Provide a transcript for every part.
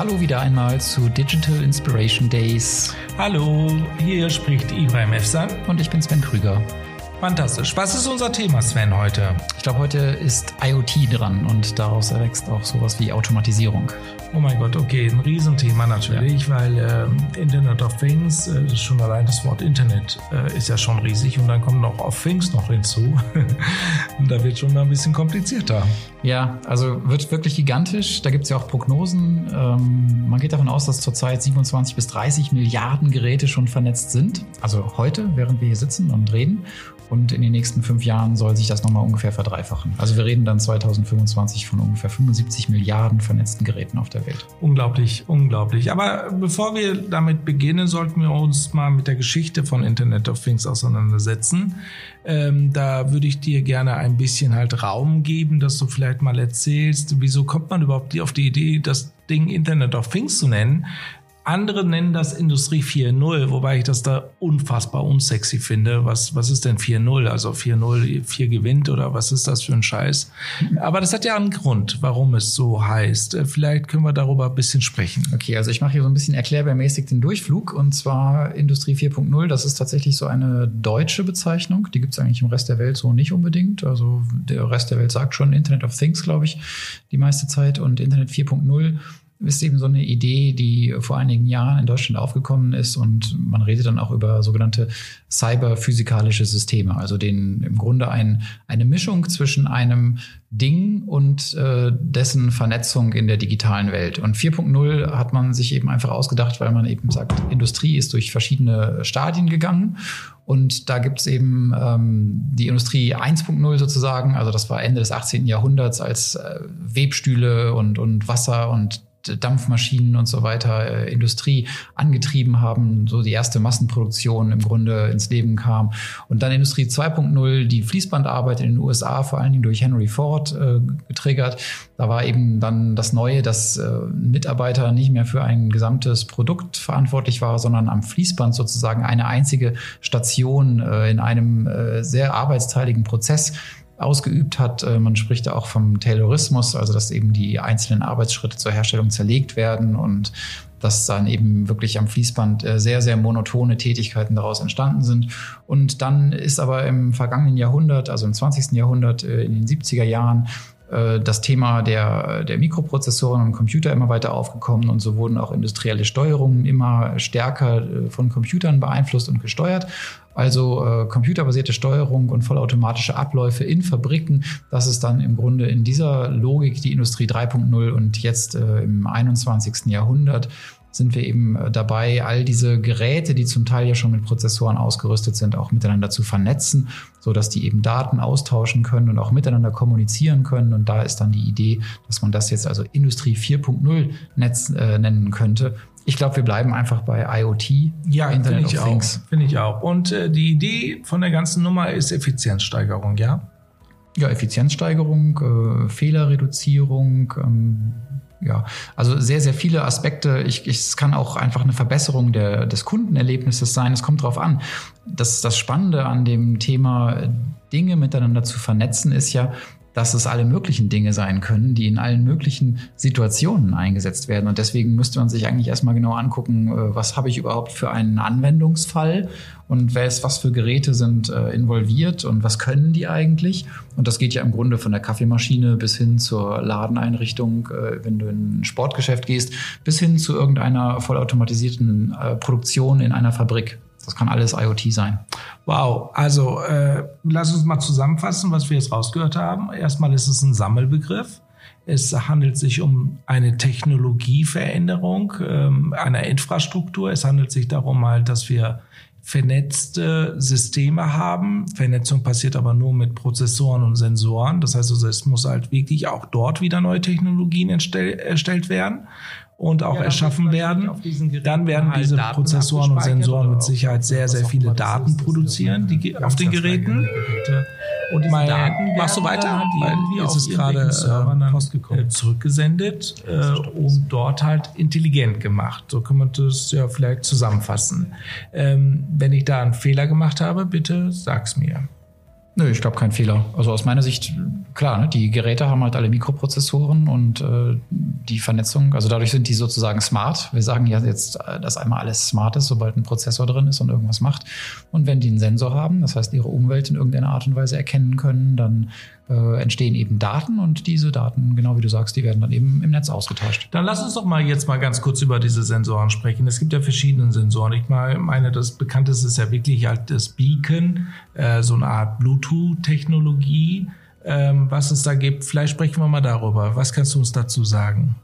Hallo wieder einmal zu Digital Inspiration Days. Hallo, hier spricht Ibrahim Efsan. Und ich bin Sven Krüger. Fantastisch. Was ist unser Thema, Sven, heute? Ich glaube, heute ist IoT dran und daraus erwächst auch sowas wie Automatisierung. Oh mein Gott, okay, ein Riesenthema natürlich, ja. weil äh, Internet of Things, äh, schon allein das Wort Internet äh, ist ja schon riesig und dann kommt noch of Things noch hinzu. und da wird schon mal ein bisschen komplizierter. Ja, also wird wirklich gigantisch. Da gibt es ja auch Prognosen. Ähm, man geht davon aus, dass zurzeit 27 bis 30 Milliarden Geräte schon vernetzt sind. Also heute, während wir hier sitzen und reden. Und in den nächsten fünf Jahren soll sich das nochmal ungefähr verdreifachen. Also wir reden dann 2025 von ungefähr 75 Milliarden vernetzten Geräten auf der Welt. Unglaublich, unglaublich. Aber bevor wir damit beginnen, sollten wir uns mal mit der Geschichte von Internet of Things auseinandersetzen. Ähm, da würde ich dir gerne ein bisschen halt Raum geben, dass du vielleicht mal erzählst, wieso kommt man überhaupt auf die Idee, das Ding Internet of Things zu nennen? Andere nennen das Industrie 4.0, wobei ich das da unfassbar unsexy finde. Was, was ist denn 4.0? Also 4.0, 4 gewinnt oder was ist das für ein Scheiß? Aber das hat ja einen Grund, warum es so heißt. Äh, vielleicht können wir darüber ein bisschen sprechen. Okay, also ich mache hier so ein bisschen erklärbärmäßig den Durchflug und zwar Industrie 4.0. Das ist tatsächlich so eine deutsche Bezeichnung. Die gibt es eigentlich im Rest der Welt so nicht unbedingt. Also der Rest der Welt sagt schon Internet of Things, glaube ich, die meiste Zeit und Internet 4.0 ist eben so eine Idee, die vor einigen Jahren in Deutschland aufgekommen ist und man redet dann auch über sogenannte cyberphysikalische Systeme, also den im Grunde ein, eine Mischung zwischen einem Ding und äh, dessen Vernetzung in der digitalen Welt. Und 4.0 hat man sich eben einfach ausgedacht, weil man eben sagt, Industrie ist durch verschiedene Stadien gegangen und da gibt es eben ähm, die Industrie 1.0 sozusagen, also das war Ende des 18. Jahrhunderts, als äh, Webstühle und, und Wasser und Dampfmaschinen und so weiter äh, Industrie angetrieben haben, so die erste Massenproduktion im Grunde ins Leben kam. Und dann Industrie 2.0, die Fließbandarbeit in den USA, vor allen Dingen durch Henry Ford äh, getriggert. Da war eben dann das Neue, dass äh, Mitarbeiter nicht mehr für ein gesamtes Produkt verantwortlich war, sondern am Fließband sozusagen eine einzige Station äh, in einem äh, sehr arbeitsteiligen Prozess ausgeübt hat. Äh, man spricht da auch vom Taylorismus, also dass eben die einzelnen Arbeitsschritte zur Herstellung zerlegt werden und dass dann eben wirklich am Fließband äh, sehr, sehr monotone Tätigkeiten daraus entstanden sind. Und dann ist aber im vergangenen Jahrhundert, also im 20. Jahrhundert, äh, in den 70er Jahren, das Thema der, der Mikroprozessoren und Computer immer weiter aufgekommen und so wurden auch industrielle Steuerungen immer stärker von Computern beeinflusst und gesteuert. Also äh, computerbasierte Steuerung und vollautomatische Abläufe in Fabriken, das ist dann im Grunde in dieser Logik die Industrie 3.0 und jetzt äh, im 21. Jahrhundert sind wir eben äh, dabei, all diese Geräte, die zum Teil ja schon mit Prozessoren ausgerüstet sind, auch miteinander zu vernetzen, so dass die eben Daten austauschen können und auch miteinander kommunizieren können. Und da ist dann die Idee, dass man das jetzt also Industrie 4.0 Netz äh, nennen könnte. Ich glaube, wir bleiben einfach bei IoT. Ja, finde ich auch. Finde ich auch. Und äh, die Idee von der ganzen Nummer ist Effizienzsteigerung, ja? Ja, Effizienzsteigerung, äh, Fehlerreduzierung, ähm, ja, also sehr, sehr viele Aspekte. Ich, ich, es kann auch einfach eine Verbesserung der, des Kundenerlebnisses sein. Es kommt drauf an. Das, das Spannende an dem Thema Dinge miteinander zu vernetzen ist ja, dass es alle möglichen Dinge sein können, die in allen möglichen Situationen eingesetzt werden. Und deswegen müsste man sich eigentlich erstmal genau angucken, äh, was habe ich überhaupt für einen Anwendungsfall und was für Geräte sind äh, involviert und was können die eigentlich. Und das geht ja im Grunde von der Kaffeemaschine bis hin zur Ladeneinrichtung, äh, wenn du in ein Sportgeschäft gehst, bis hin zu irgendeiner vollautomatisierten Produktion in einer Fabrik. Das kann alles IoT sein. Wow, also äh, lass uns mal zusammenfassen, was wir jetzt rausgehört haben. Erstmal ist es ein Sammelbegriff. Es handelt sich um eine Technologieveränderung ähm, einer Infrastruktur. Es handelt sich darum halt, dass wir vernetzte Systeme haben. Vernetzung passiert aber nur mit Prozessoren und Sensoren. Das heißt also, es muss halt wirklich auch dort wieder neue Technologien erstellt werden und auch ja, erschaffen werden. Dann werden halt diese Daten Prozessoren und Sensoren mit Sicherheit sehr, sehr viele Daten produzieren, die auf den Geräten. Und diese Daten machst du weiter? Weil jetzt ist gerade äh, zurückgesendet äh, und dort halt intelligent gemacht. So kann man das ja vielleicht zusammenfassen. Ähm, wenn ich da einen Fehler gemacht habe, bitte sag's mir. Nö, ich glaube kein Fehler. Also aus meiner Sicht, klar, ne, die Geräte haben halt alle Mikroprozessoren und äh, die Vernetzung, also dadurch sind die sozusagen smart. Wir sagen ja jetzt, dass einmal alles smart ist, sobald ein Prozessor drin ist und irgendwas macht. Und wenn die einen Sensor haben, das heißt ihre Umwelt in irgendeiner Art und Weise erkennen können, dann äh, entstehen eben Daten und diese Daten, genau wie du sagst, die werden dann eben im Netz ausgetauscht. Dann lass uns doch mal jetzt mal ganz kurz über diese Sensoren sprechen. Es gibt ja verschiedene Sensoren. Ich meine, das bekannteste ist ja wirklich halt das Beacon, äh, so eine Art Bluetooth-Technologie, ähm, was es da gibt. Vielleicht sprechen wir mal darüber. Was kannst du uns dazu sagen?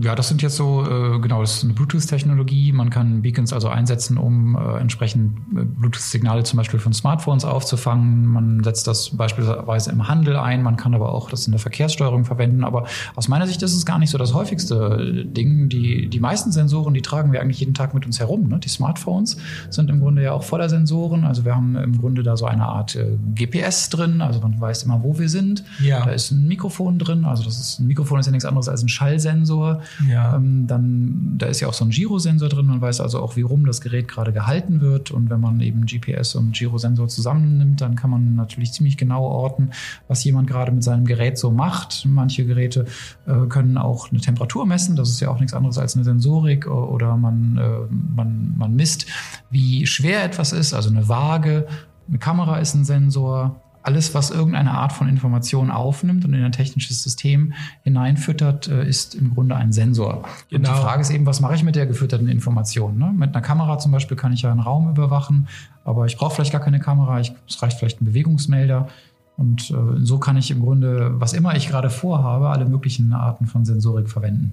Ja, das sind jetzt so, äh, genau, das ist eine Bluetooth-Technologie. Man kann Beacons also einsetzen, um äh, entsprechend äh, Bluetooth-Signale zum Beispiel von Smartphones aufzufangen. Man setzt das beispielsweise im Handel ein. Man kann aber auch das in der Verkehrssteuerung verwenden. Aber aus meiner Sicht ist es gar nicht so das häufigste Ding. Die, die meisten Sensoren, die tragen wir eigentlich jeden Tag mit uns herum. Ne? Die Smartphones sind im Grunde ja auch voller Sensoren. Also wir haben im Grunde da so eine Art äh, GPS drin. Also man weiß immer, wo wir sind. Ja. Da ist ein Mikrofon drin. Also das ist, ein Mikrofon ist ja nichts anderes als ein Schallsensor. Ja. Ähm, dann, da ist ja auch so ein Girosensor drin. Man weiß also auch, wie rum das Gerät gerade gehalten wird. Und wenn man eben GPS und Girosensor zusammennimmt, dann kann man natürlich ziemlich genau orten, was jemand gerade mit seinem Gerät so macht. Manche Geräte äh, können auch eine Temperatur messen. Das ist ja auch nichts anderes als eine Sensorik. Oder man, äh, man, man misst, wie schwer etwas ist. Also eine Waage. Eine Kamera ist ein Sensor alles, was irgendeine Art von Information aufnimmt und in ein technisches System hineinfüttert, äh, ist im Grunde ein Sensor. Genau. Und die genau. Frage ist eben, was mache ich mit der gefütterten Information? Ne? Mit einer Kamera zum Beispiel kann ich ja einen Raum überwachen, aber ich brauche vielleicht gar keine Kamera, ich, es reicht vielleicht ein Bewegungsmelder. Und äh, so kann ich im Grunde, was immer ich gerade vorhabe, alle möglichen Arten von Sensorik verwenden.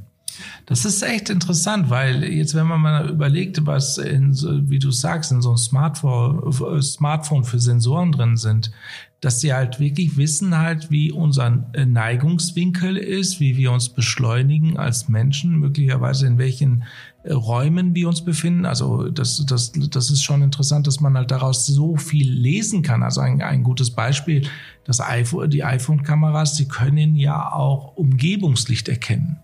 Das ist echt interessant, weil jetzt, wenn man mal überlegt, was in, wie du sagst, in so einem Smartphone, Smartphone für Sensoren drin sind, dass sie halt wirklich wissen halt, wie unser Neigungswinkel ist, wie wir uns beschleunigen als Menschen, möglicherweise in welchen äh, Räumen wir uns befinden. Also das, das, das ist schon interessant, dass man halt daraus so viel lesen kann. Also ein, ein gutes Beispiel, das iPhone, die iPhone-Kameras, sie können ja auch Umgebungslicht erkennen.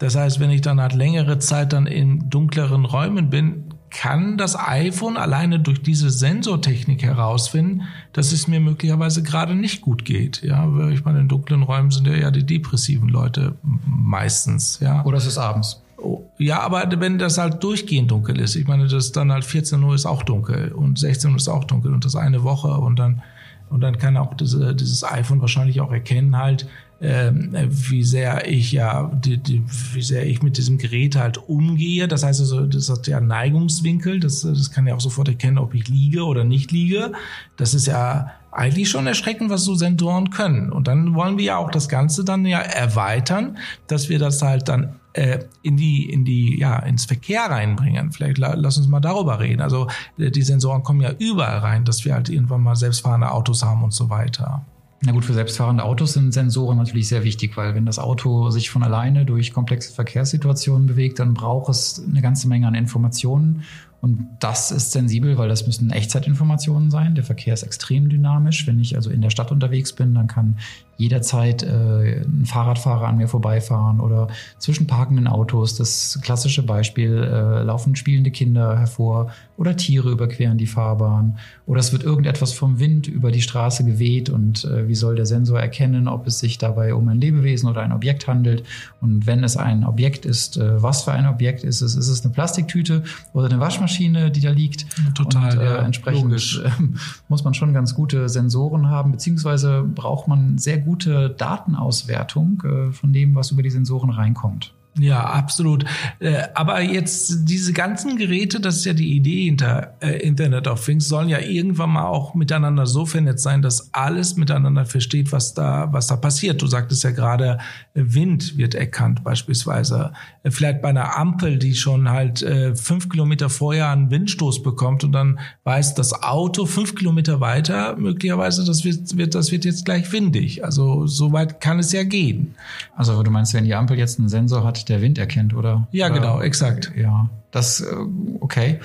Das heißt, wenn ich dann halt längere Zeit dann in dunkleren Räumen bin, kann das iPhone alleine durch diese Sensortechnik herausfinden, dass es mir möglicherweise gerade nicht gut geht. Ja, ich meine, in dunklen Räumen sind ja, ja die depressiven Leute meistens. Ja. Oder es ist abends. Oh, ja, aber wenn das halt durchgehend dunkel ist, ich meine, das dann halt 14 Uhr ist auch dunkel und 16 Uhr ist auch dunkel und das eine Woche und dann und dann kann auch diese, dieses iPhone wahrscheinlich auch erkennen halt, ähm, wie sehr ich ja, die, die, wie sehr ich mit diesem Gerät halt umgehe. Das heißt also, das hat ja Neigungswinkel. Das, das kann ja auch sofort erkennen, ob ich liege oder nicht liege. Das ist ja eigentlich schon erschreckend, was so Sensoren können. Und dann wollen wir ja auch das Ganze dann ja erweitern, dass wir das halt dann äh, in die in die ja ins Verkehr reinbringen. Vielleicht la, lass uns mal darüber reden. Also äh, die Sensoren kommen ja überall rein, dass wir halt irgendwann mal selbstfahrende Autos haben und so weiter. Na gut, für selbstfahrende Autos sind Sensoren natürlich sehr wichtig, weil wenn das Auto sich von alleine durch komplexe Verkehrssituationen bewegt, dann braucht es eine ganze Menge an Informationen und das ist sensibel, weil das müssen Echtzeitinformationen sein. Der Verkehr ist extrem dynamisch. Wenn ich also in der Stadt unterwegs bin, dann kann jederzeit äh, ein Fahrradfahrer an mir vorbeifahren oder zwischen parkenden Autos. Das klassische Beispiel, äh, laufen spielende Kinder hervor oder Tiere überqueren die Fahrbahn oder es wird irgendetwas vom Wind über die Straße geweht und äh, wie soll der Sensor erkennen, ob es sich dabei um ein Lebewesen oder ein Objekt handelt und wenn es ein Objekt ist, äh, was für ein Objekt ist es? Ist es eine Plastiktüte oder eine Waschmaschine, die da liegt? Total. Und, äh, ja, entsprechend äh, muss man schon ganz gute Sensoren haben, beziehungsweise braucht man sehr gut gute Datenauswertung äh, von dem, was über die Sensoren reinkommt. Ja, absolut. Äh, aber jetzt diese ganzen Geräte, das ist ja die Idee hinter äh, Internet of Things, sollen ja irgendwann mal auch miteinander so vernetzt sein, dass alles miteinander versteht, was da, was da passiert. Du sagtest ja gerade, Wind wird erkannt beispielsweise. Äh, vielleicht bei einer Ampel, die schon halt fünf Kilometer vorher einen Windstoß bekommt und dann weiß das Auto fünf Kilometer weiter möglicherweise, das wird, das wird jetzt gleich windig. Also so weit kann es ja gehen. Also du meinst, wenn die Ampel jetzt einen Sensor hat, der Wind erkennt, oder? Ja, oder, genau, exakt. Ja, das, äh, okay.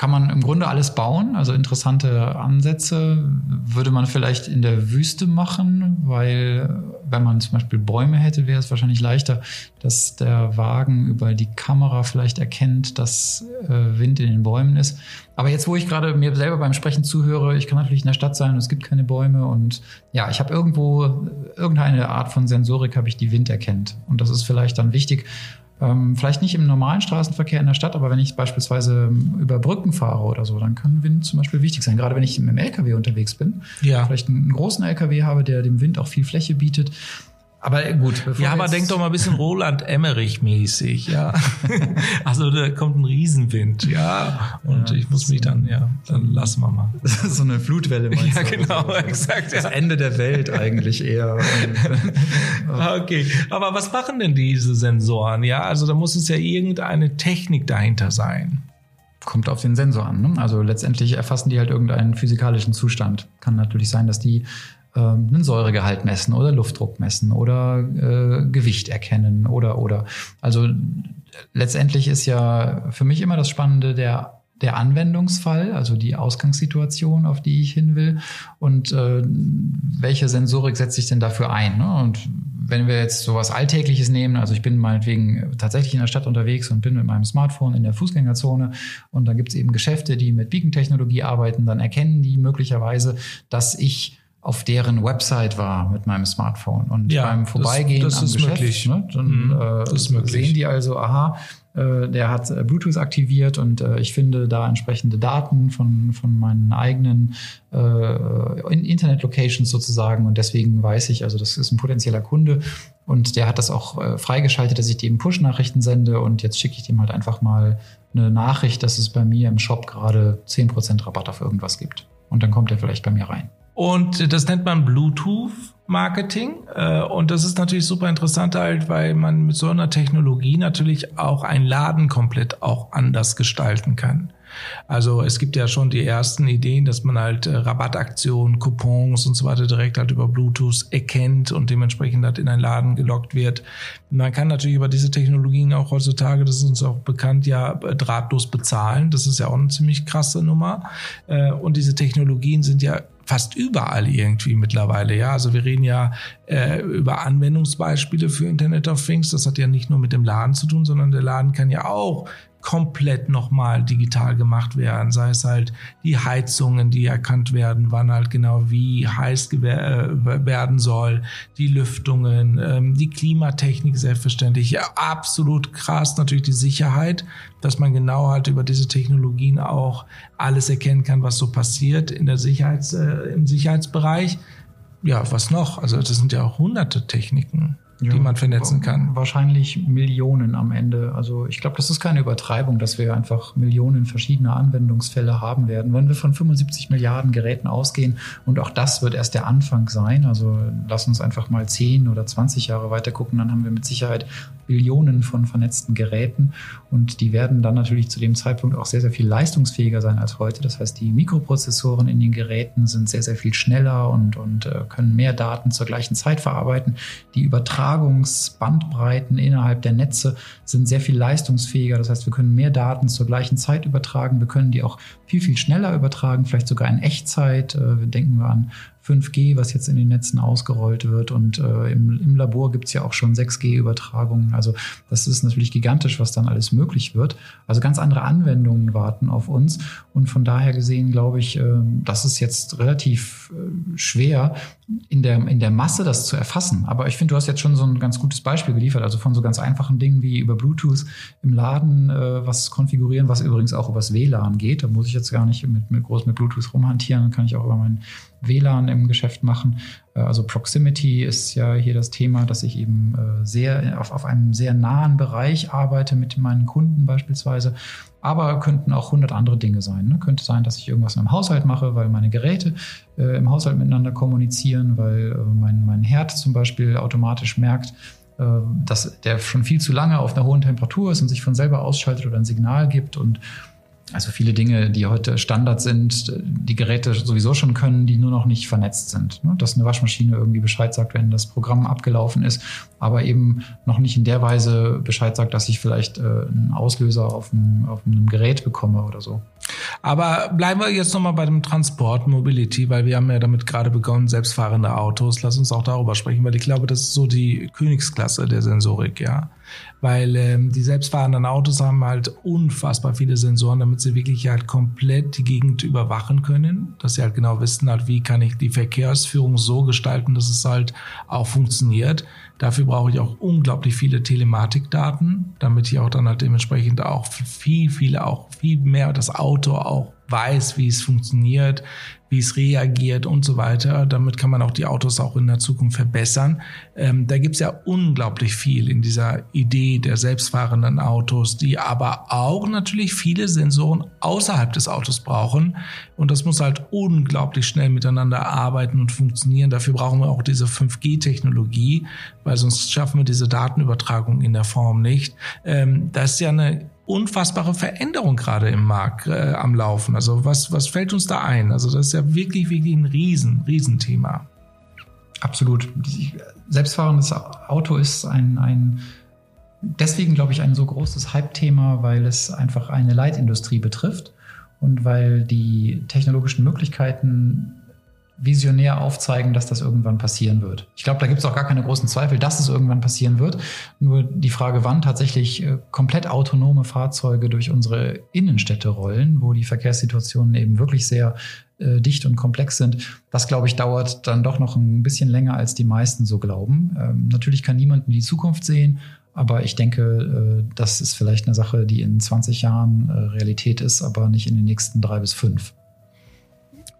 Kann man im Grunde alles bauen, also interessante Ansätze. Würde man vielleicht in der Wüste machen, weil wenn man zum Beispiel Bäume hätte, wäre es wahrscheinlich leichter, dass der Wagen über die Kamera vielleicht erkennt, dass äh, Wind in den Bäumen ist. Aber jetzt, wo ich gerade mir selber beim Sprechen zuhöre, ich kann natürlich in der Stadt sein und es gibt keine Bäume und ja, ich habe irgendwo irgendeine Art von Sensorik, habe ich die Wind erkennt. Und das ist vielleicht dann wichtig, ähm, vielleicht nicht im normalen Straßenverkehr in der Stadt, aber wenn ich beispielsweise ähm, über Brücken fahre oder so, dann kann Wind zum Beispiel wichtig sein. Gerade wenn ich mit dem LKW unterwegs bin, ja. vielleicht einen großen LKW habe, der dem Wind auch viel Fläche bietet, aber gut. Ja, aber denk doch mal ein bisschen Roland Emmerich mäßig, ja. also da kommt ein Riesenwind, ja. Und ja, ich muss mich dann, ja, dann lassen wir mal. so eine Flutwelle meinst Ja, genau, so. exakt. Das ja. Ende der Welt eigentlich eher. okay, aber was machen denn diese Sensoren? Ja, also da muss es ja irgendeine Technik dahinter sein. Kommt auf den Sensor an. Ne? Also letztendlich erfassen die halt irgendeinen physikalischen Zustand. Kann natürlich sein, dass die einen Säuregehalt messen oder Luftdruck messen oder äh, Gewicht erkennen oder oder. Also letztendlich ist ja für mich immer das Spannende der der Anwendungsfall, also die Ausgangssituation, auf die ich hin will und äh, welche Sensorik setze ich denn dafür ein. Ne? Und wenn wir jetzt sowas Alltägliches nehmen, also ich bin meinetwegen tatsächlich in der Stadt unterwegs und bin mit meinem Smartphone in der Fußgängerzone und da gibt es eben Geschäfte, die mit Beacon-Technologie arbeiten, dann erkennen die möglicherweise, dass ich auf deren Website war mit meinem Smartphone. Und ja, beim Vorbeigehen das, das am Geschäft, möglich. Ne, dann mhm, äh, sehen die also, aha, äh, der hat äh, Bluetooth aktiviert und äh, ich finde da entsprechende Daten von, von meinen eigenen äh, Internet-Locations sozusagen. Und deswegen weiß ich, also das ist ein potenzieller Kunde und der hat das auch äh, freigeschaltet, dass ich dem Push-Nachrichten sende und jetzt schicke ich dem halt einfach mal eine Nachricht, dass es bei mir im Shop gerade 10% Rabatt auf irgendwas gibt. Und dann kommt er vielleicht bei mir rein. Und das nennt man Bluetooth Marketing. Äh, und das ist natürlich super interessant halt, weil man mit so einer Technologie natürlich auch einen Laden komplett auch anders gestalten kann. Also es gibt ja schon die ersten Ideen, dass man halt äh, Rabattaktionen, Coupons und so weiter direkt halt über Bluetooth erkennt und dementsprechend halt in einen Laden gelockt wird. Man kann natürlich über diese Technologien auch heutzutage, das ist uns auch bekannt, ja drahtlos bezahlen. Das ist ja auch eine ziemlich krasse Nummer. Äh, und diese Technologien sind ja fast überall irgendwie mittlerweile. Ja, also wir reden ja äh, über Anwendungsbeispiele für Internet of Things. Das hat ja nicht nur mit dem Laden zu tun, sondern der Laden kann ja auch komplett nochmal digital gemacht werden. Sei es halt die Heizungen, die erkannt werden, wann halt genau wie heiß äh, werden soll, die Lüftungen, ähm, die Klimatechnik selbstverständlich. Ja, absolut krass natürlich die Sicherheit, dass man genau halt über diese Technologien auch alles erkennen kann, was so passiert in der Sicherheits, äh, im Sicherheitsbereich. Ja, was noch? Also das sind ja auch hunderte Techniken ja, die man vernetzen kann. Wahrscheinlich Millionen am Ende. Also ich glaube, das ist keine Übertreibung, dass wir einfach Millionen verschiedener Anwendungsfälle haben werden. Wenn wir von 75 Milliarden Geräten ausgehen und auch das wird erst der Anfang sein, also lass uns einfach mal 10 oder 20 Jahre weiter gucken, dann haben wir mit Sicherheit Billionen von vernetzten Geräten und die werden dann natürlich zu dem Zeitpunkt auch sehr, sehr viel leistungsfähiger sein als heute. Das heißt, die Mikroprozessoren in den Geräten sind sehr, sehr viel schneller und, und äh, können mehr Daten zur gleichen Zeit verarbeiten. Die Übertragungsbandbreiten innerhalb der Netze sind sehr viel leistungsfähiger. Das heißt, wir können mehr Daten zur gleichen Zeit übertragen. Wir können die auch viel, viel schneller übertragen, vielleicht sogar in Echtzeit. Äh, denken wir an 5G, was jetzt in den Netzen ausgerollt wird. Und äh, im, im Labor gibt es ja auch schon 6G-Übertragungen. Also das ist natürlich gigantisch, was dann alles möglich wird. Also ganz andere Anwendungen warten auf uns. Und von daher gesehen glaube ich, äh, das ist jetzt relativ äh, schwer, in der, in der Masse das zu erfassen. Aber ich finde, du hast jetzt schon so ein ganz gutes Beispiel geliefert. Also von so ganz einfachen Dingen wie über Bluetooth im Laden äh, was konfigurieren, was übrigens auch übers WLAN geht. Da muss ich jetzt gar nicht mit, mit groß mit Bluetooth rumhantieren. Dann kann ich auch über mein WLAN im Geschäft machen. Äh, also Proximity ist ja hier das Thema, dass ich eben äh, sehr auf, auf einem sehr nahen Bereich arbeite mit meinen Kunden beispielsweise. Aber könnten auch hundert andere Dinge sein. Ne? Könnte sein, dass ich irgendwas im Haushalt mache, weil meine Geräte äh, im Haushalt miteinander kommunizieren, weil äh, mein, mein Herd zum Beispiel automatisch merkt, äh, dass der schon viel zu lange auf einer hohen Temperatur ist und sich von selber ausschaltet oder ein Signal gibt und also viele Dinge, die heute Standard sind, die Geräte sowieso schon können, die nur noch nicht vernetzt sind. Ne? Dass eine Waschmaschine irgendwie Bescheid sagt, wenn das Programm abgelaufen ist, aber eben noch nicht in der Weise Bescheid sagt, dass ich vielleicht äh, einen Auslöser auf einem, auf einem Gerät bekomme oder so. Aber bleiben wir jetzt nochmal bei dem Transport, Mobility, weil wir haben ja damit gerade begonnen, selbstfahrende Autos. Lass uns auch darüber sprechen, weil ich glaube, das ist so die Königsklasse der Sensorik, ja weil ähm, die selbstfahrenden Autos haben halt unfassbar viele Sensoren, damit sie wirklich halt komplett die Gegend überwachen können, dass sie halt genau wissen halt, wie kann ich die Verkehrsführung so gestalten, dass es halt auch funktioniert. Dafür brauche ich auch unglaublich viele Telematikdaten, damit ich auch dann halt dementsprechend auch viel, viel, auch viel mehr das Auto auch weiß, wie es funktioniert, wie es reagiert und so weiter. Damit kann man auch die Autos auch in der Zukunft verbessern. Ähm, da gibt es ja unglaublich viel in dieser Idee der selbstfahrenden Autos, die aber auch natürlich viele Sensoren außerhalb des Autos brauchen. Und das muss halt unglaublich schnell miteinander arbeiten und funktionieren. Dafür brauchen wir auch diese 5G-Technologie, weil sonst schaffen wir diese Datenübertragung in der Form nicht. Ähm, das ist ja eine unfassbare Veränderung gerade im Markt äh, am Laufen. Also was, was fällt uns da ein? Also das ist ja wirklich, wirklich ein Riesen, Riesenthema. Absolut. Selbstfahrendes Auto ist ein, ein deswegen, glaube ich, ein so großes Hype-Thema, weil es einfach eine Leitindustrie betrifft und weil die technologischen Möglichkeiten visionär aufzeigen, dass das irgendwann passieren wird. Ich glaube, da gibt es auch gar keine großen Zweifel, dass es irgendwann passieren wird. Nur die Frage, wann tatsächlich äh, komplett autonome Fahrzeuge durch unsere Innenstädte rollen, wo die Verkehrssituationen eben wirklich sehr äh, dicht und komplex sind, das, glaube ich, dauert dann doch noch ein bisschen länger, als die meisten so glauben. Ähm, natürlich kann niemand in die Zukunft sehen, aber ich denke, äh, das ist vielleicht eine Sache, die in 20 Jahren äh, Realität ist, aber nicht in den nächsten drei bis fünf.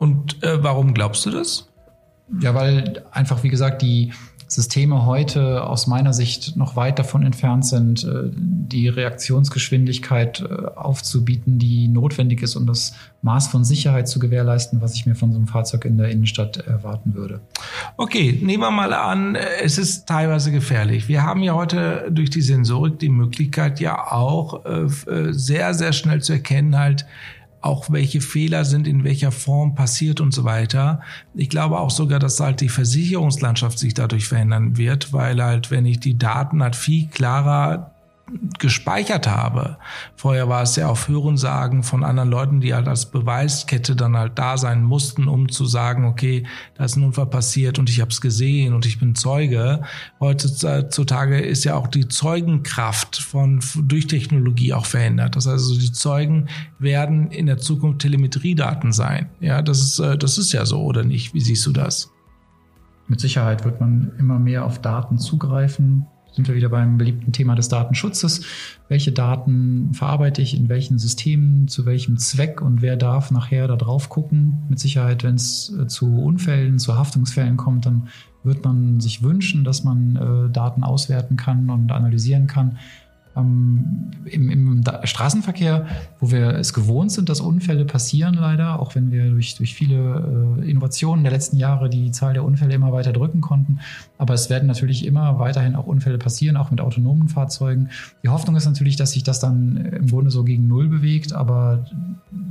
Und äh, warum glaubst du das? Ja, weil einfach, wie gesagt, die Systeme heute aus meiner Sicht noch weit davon entfernt sind, äh, die Reaktionsgeschwindigkeit äh, aufzubieten, die notwendig ist, um das Maß von Sicherheit zu gewährleisten, was ich mir von so einem Fahrzeug in der Innenstadt erwarten würde. Okay, nehmen wir mal an, es ist teilweise gefährlich. Wir haben ja heute durch die Sensorik die Möglichkeit ja auch äh, sehr, sehr schnell zu erkennen, halt, auch welche Fehler sind in welcher Form passiert und so weiter. Ich glaube auch sogar, dass halt die Versicherungslandschaft sich dadurch verändern wird, weil halt, wenn ich die Daten halt viel klarer gespeichert habe. Vorher war es ja auf Hörensagen von anderen Leuten, die halt als Beweiskette dann halt da sein mussten, um zu sagen, okay, da ist ein Unfall passiert und ich habe es gesehen und ich bin Zeuge. Heutzutage ist ja auch die Zeugenkraft von durch Technologie auch verändert. Das heißt also, die Zeugen werden in der Zukunft Telemetriedaten sein. Ja, das ist äh, das ist ja so oder nicht? Wie siehst du das? Mit Sicherheit wird man immer mehr auf Daten zugreifen sind wir wieder beim beliebten Thema des Datenschutzes. Welche Daten verarbeite ich in welchen Systemen, zu welchem Zweck und wer darf nachher da drauf gucken? Mit Sicherheit, wenn es äh, zu Unfällen, zu Haftungsfällen kommt, dann wird man sich wünschen, dass man äh, Daten auswerten kann und analysieren kann ähm, im, im Straßenverkehr, wo wir es gewohnt sind, dass Unfälle passieren leider, auch wenn wir durch, durch viele äh, Innovationen der letzten Jahre die Zahl der Unfälle immer weiter drücken konnten. Aber es werden natürlich immer weiterhin auch Unfälle passieren, auch mit autonomen Fahrzeugen. Die Hoffnung ist natürlich, dass sich das dann im Grunde so gegen Null bewegt, aber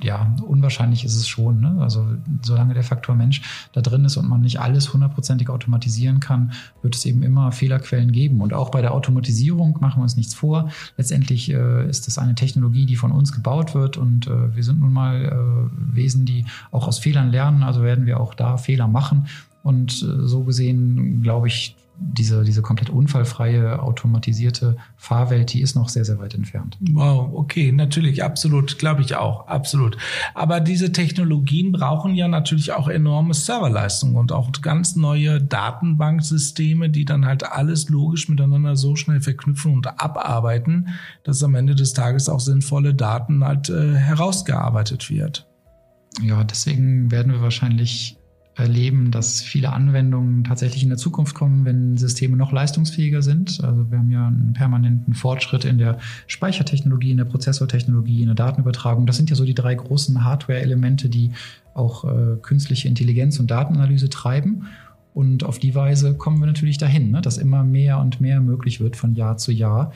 ja, unwahrscheinlich ist es schon. Ne? Also solange der Faktor Mensch da drin ist und man nicht alles hundertprozentig automatisieren kann, wird es eben immer Fehlerquellen geben. Und auch bei der Automatisierung machen wir uns nichts vor. Letztendlich äh, ist das eine Technologie, die von uns gebaut wird und äh, wir sind nun mal äh, Wesen, die auch aus Fehlern lernen. Also werden wir auch da Fehler machen. Und äh, so gesehen glaube ich, diese, diese komplett unfallfreie, automatisierte Fahrwelt, die ist noch sehr, sehr weit entfernt. Wow, okay, natürlich, absolut, glaube ich auch, absolut. Aber diese Technologien brauchen ja natürlich auch enorme Serverleistung und auch ganz neue Datenbanksysteme, die dann halt alles logisch miteinander so schnell verknüpfen und abarbeiten, dass am Ende des Tages auch sinnvolle Daten halt äh, herausgearbeitet wird. Ja, deswegen werden wir wahrscheinlich erleben, dass viele Anwendungen tatsächlich in der Zukunft kommen, wenn Systeme noch leistungsfähiger sind. Also wir haben ja einen permanenten Fortschritt in der Speichertechnologie, in der Prozessortechnologie, in der Datenübertragung. Das sind ja so die drei großen Hardware-Elemente, die auch äh, künstliche Intelligenz und Datenanalyse treiben. Und auf die Weise kommen wir natürlich dahin, ne, dass immer mehr und mehr möglich wird von Jahr zu Jahr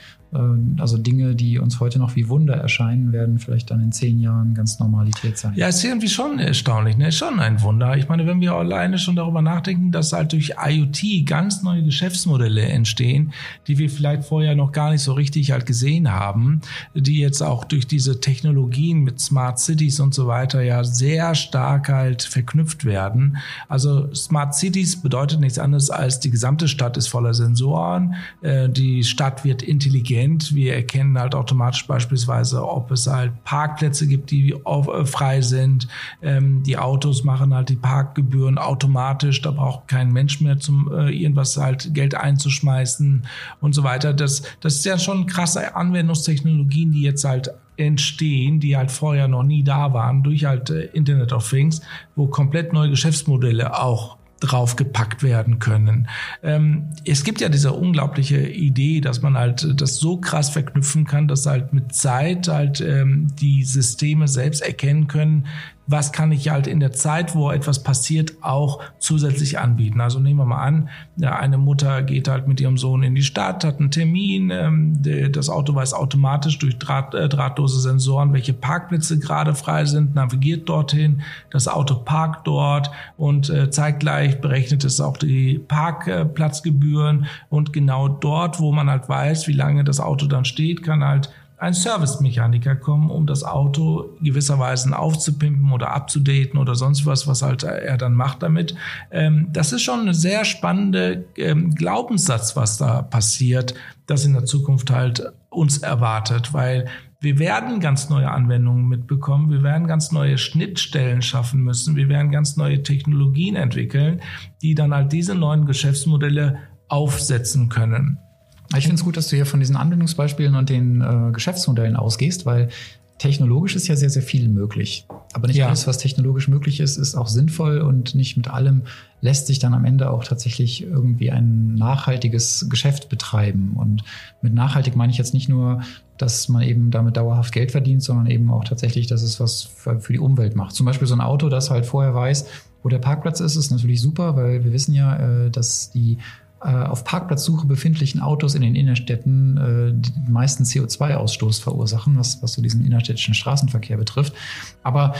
also Dinge, die uns heute noch wie Wunder erscheinen, werden vielleicht dann in zehn Jahren ganz Normalität sein. Ja, ist irgendwie schon erstaunlich, ne? Ist schon ein Wunder. Ich meine, wenn wir alleine schon darüber nachdenken, dass halt durch IoT ganz neue Geschäftsmodelle entstehen, die wir vielleicht vorher noch gar nicht so richtig halt gesehen haben, die jetzt auch durch diese Technologien mit Smart Cities und so weiter ja sehr stark halt verknüpft werden. Also Smart Cities bedeutet nichts anderes als die gesamte Stadt ist voller Sensoren, äh, die Stadt wird intelligent, wir erkennen halt automatisch beispielsweise, ob es halt Parkplätze gibt, die äh, frei sind, ähm, die Autos machen halt die Parkgebühren automatisch, da braucht kein Mensch mehr zum äh, irgendwas halt Geld einzuschmeißen und so weiter. Das, das ist ja schon krasse Anwendungstechnologien, die jetzt halt entstehen, die halt vorher noch nie da waren, durch halt Internet of Things, wo komplett neue Geschäftsmodelle auch draufgepackt werden können. Ähm, es gibt ja diese unglaubliche Idee, dass man halt das so krass verknüpfen kann, dass halt mit Zeit halt ähm, die Systeme selbst erkennen können, was kann ich halt in der Zeit, wo etwas passiert, auch zusätzlich anbieten. Also nehmen wir mal an, eine Mutter geht halt mit ihrem Sohn in die Stadt, hat einen Termin, ähm, das Auto weiß automatisch durch Draht, äh, drahtlose Sensoren, welche Parkplätze gerade frei sind, navigiert dorthin, das Auto parkt dort und äh, zeitgleich berechnet es auch die Parkplatzgebühren und genau dort, wo man halt weiß, wie lange das Auto dann steht, kann halt ein Servicemechaniker kommen, um das Auto gewisserweise aufzupimpen oder abzudaten oder sonst was, was halt er dann macht damit. Ähm, das ist schon ein sehr spannender ähm, Glaubenssatz, was da passiert, das in der Zukunft halt uns erwartet, weil wir werden ganz neue Anwendungen mitbekommen, wir werden ganz neue Schnittstellen schaffen müssen, wir werden ganz neue Technologien entwickeln, die dann halt diese neuen Geschäftsmodelle aufsetzen können. Ich finde es gut, dass du hier von diesen Anwendungsbeispielen und den äh, Geschäftsmodellen ausgehst, weil technologisch ist ja sehr, sehr viel möglich. Aber nicht ja. alles, was technologisch möglich ist, ist auch sinnvoll und nicht mit allem lässt sich dann am Ende auch tatsächlich irgendwie ein nachhaltiges Geschäft betreiben. Und mit nachhaltig meine ich jetzt nicht nur, dass man eben damit dauerhaft Geld verdient, sondern eben auch tatsächlich, dass es was für, für die Umwelt macht. Zum Beispiel so ein Auto, das halt vorher weiß, wo der Parkplatz ist, ist natürlich super, weil wir wissen ja, äh, dass die auf Parkplatzsuche befindlichen Autos in den Innerstädten äh, die meisten CO2-Ausstoß verursachen, was, was so diesen innerstädtischen Straßenverkehr betrifft. Aber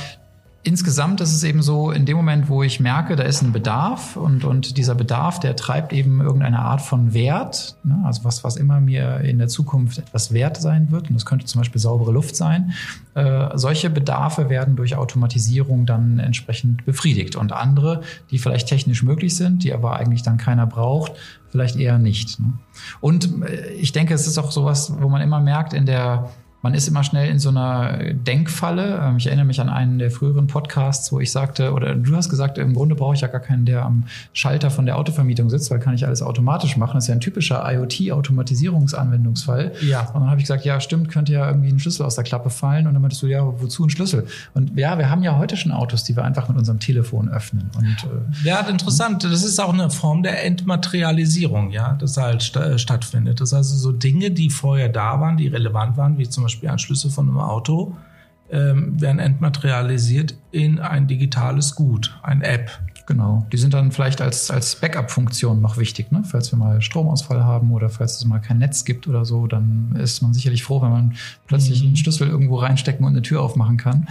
insgesamt ist es eben so, in dem Moment, wo ich merke, da ist ein Bedarf und, und dieser Bedarf, der treibt eben irgendeine Art von Wert, ne? also was, was immer mir in der Zukunft etwas wert sein wird, und das könnte zum Beispiel saubere Luft sein, äh, solche Bedarfe werden durch Automatisierung dann entsprechend befriedigt und andere, die vielleicht technisch möglich sind, die aber eigentlich dann keiner braucht, vielleicht eher nicht. Ne? Und äh, ich denke, es ist auch sowas, wo man immer merkt in der man ist immer schnell in so einer Denkfalle. Ähm, ich erinnere mich an einen der früheren Podcasts, wo ich sagte, oder du hast gesagt, im Grunde brauche ich ja gar keinen, der am Schalter von der Autovermietung sitzt, weil kann ich alles automatisch machen. Das ist ja ein typischer IoT-Automatisierungsanwendungsfall. Ja. Und dann habe ich gesagt, ja, stimmt, könnte ja irgendwie ein Schlüssel aus der Klappe fallen. Und dann meintest du, ja, wozu ein Schlüssel? Und ja, wir haben ja heute schon Autos, die wir einfach mit unserem Telefon öffnen. Und, äh, ja, interessant. Das ist auch eine Form der Entmaterialisierung, ja, das halt st stattfindet. Das ist also so Dinge, die vorher da waren, die relevant waren, wie zum Beispiel Beispiel Anschlüsse von einem Auto, ähm, werden entmaterialisiert in ein digitales Gut, ein App. Genau. Die sind dann vielleicht als, als Backup-Funktion noch wichtig, ne? Falls wir mal Stromausfall haben oder falls es mal kein Netz gibt oder so, dann ist man sicherlich froh, wenn man plötzlich mhm. einen Schlüssel irgendwo reinstecken und eine Tür aufmachen kann.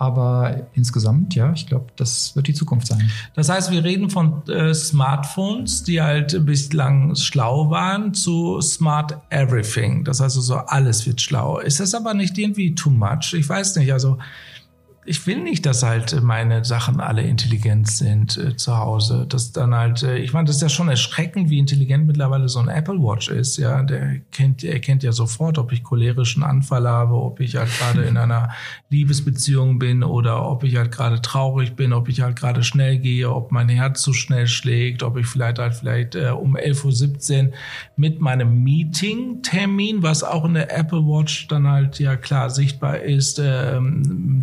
Aber insgesamt, ja, ich glaube, das wird die Zukunft sein. Das heißt, wir reden von äh, Smartphones, die halt bislang schlau waren, zu Smart Everything. Das heißt, so alles wird schlau. Ist das aber nicht irgendwie too much? Ich weiß nicht. Also ich will nicht, dass halt meine Sachen alle intelligent sind äh, zu Hause. Das dann halt, äh, ich meine, das ist ja schon erschreckend, wie intelligent mittlerweile so ein Apple Watch ist. Ja, der kennt, er kennt ja sofort, ob ich cholerischen Anfall habe, ob ich halt gerade in einer Liebesbeziehung bin oder ob ich halt gerade traurig bin, ob ich halt gerade schnell gehe, ob mein Herz zu schnell schlägt, ob ich vielleicht halt vielleicht äh, um 11.17 Uhr mit meinem Meeting-Termin, was auch in der Apple Watch dann halt ja klar sichtbar ist, äh,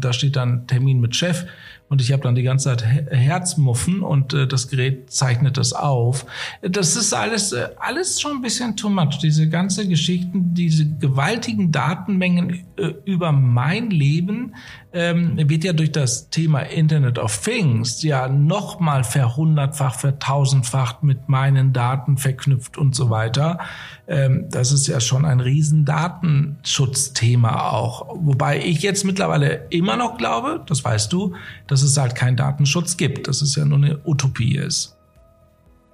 da steht dann Termin mit Chef und ich habe dann die ganze Zeit Herzmuffen und äh, das Gerät zeichnet das auf. Das ist alles, äh, alles schon ein bisschen too much. Diese ganze Geschichten, diese gewaltigen Datenmengen äh, über mein Leben ähm, wird ja durch das Thema Internet of Things ja nochmal verhundertfacht, vertausendfacht mit meinen Daten verknüpft und so weiter. Ähm, das ist ja schon ein riesen Datenschutzthema auch. Wobei ich jetzt mittlerweile immer noch glaube, das weißt du, dass es halt keinen Datenschutz gibt, dass es ja nur eine Utopie ist.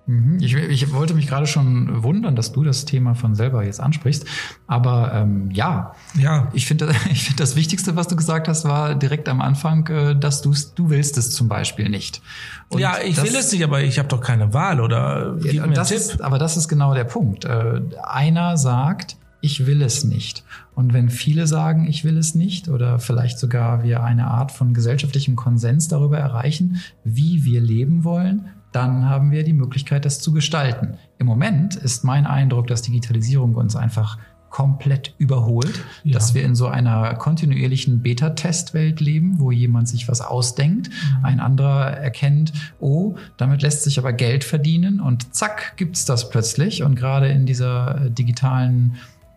Mhm. Ich, ich, wollte mich gerade schon wundern, dass du das Thema von selber jetzt ansprichst. Aber ähm, ja, ja, ich finde, ich finde das Wichtigste, was du gesagt hast, war direkt am Anfang, äh, dass du du willst es zum Beispiel nicht. Und ja, ich das, will es nicht, aber ich habe doch keine Wahl oder gib ja, mir das Tipp. Ist, aber das ist genau der Punkt. Äh, einer sagt, ich will es nicht. Und wenn viele sagen, ich will es nicht, oder vielleicht sogar wir eine Art von gesellschaftlichem Konsens darüber erreichen, wie wir leben wollen, dann haben wir die Möglichkeit, das zu gestalten. Im Moment ist mein Eindruck, dass Digitalisierung uns einfach komplett überholt, ja. dass wir in so einer kontinuierlichen Beta-Testwelt leben, wo jemand sich was ausdenkt, mhm. ein anderer erkennt, oh, damit lässt sich aber Geld verdienen und zack, gibt's das plötzlich. Und gerade in dieser äh, digitalen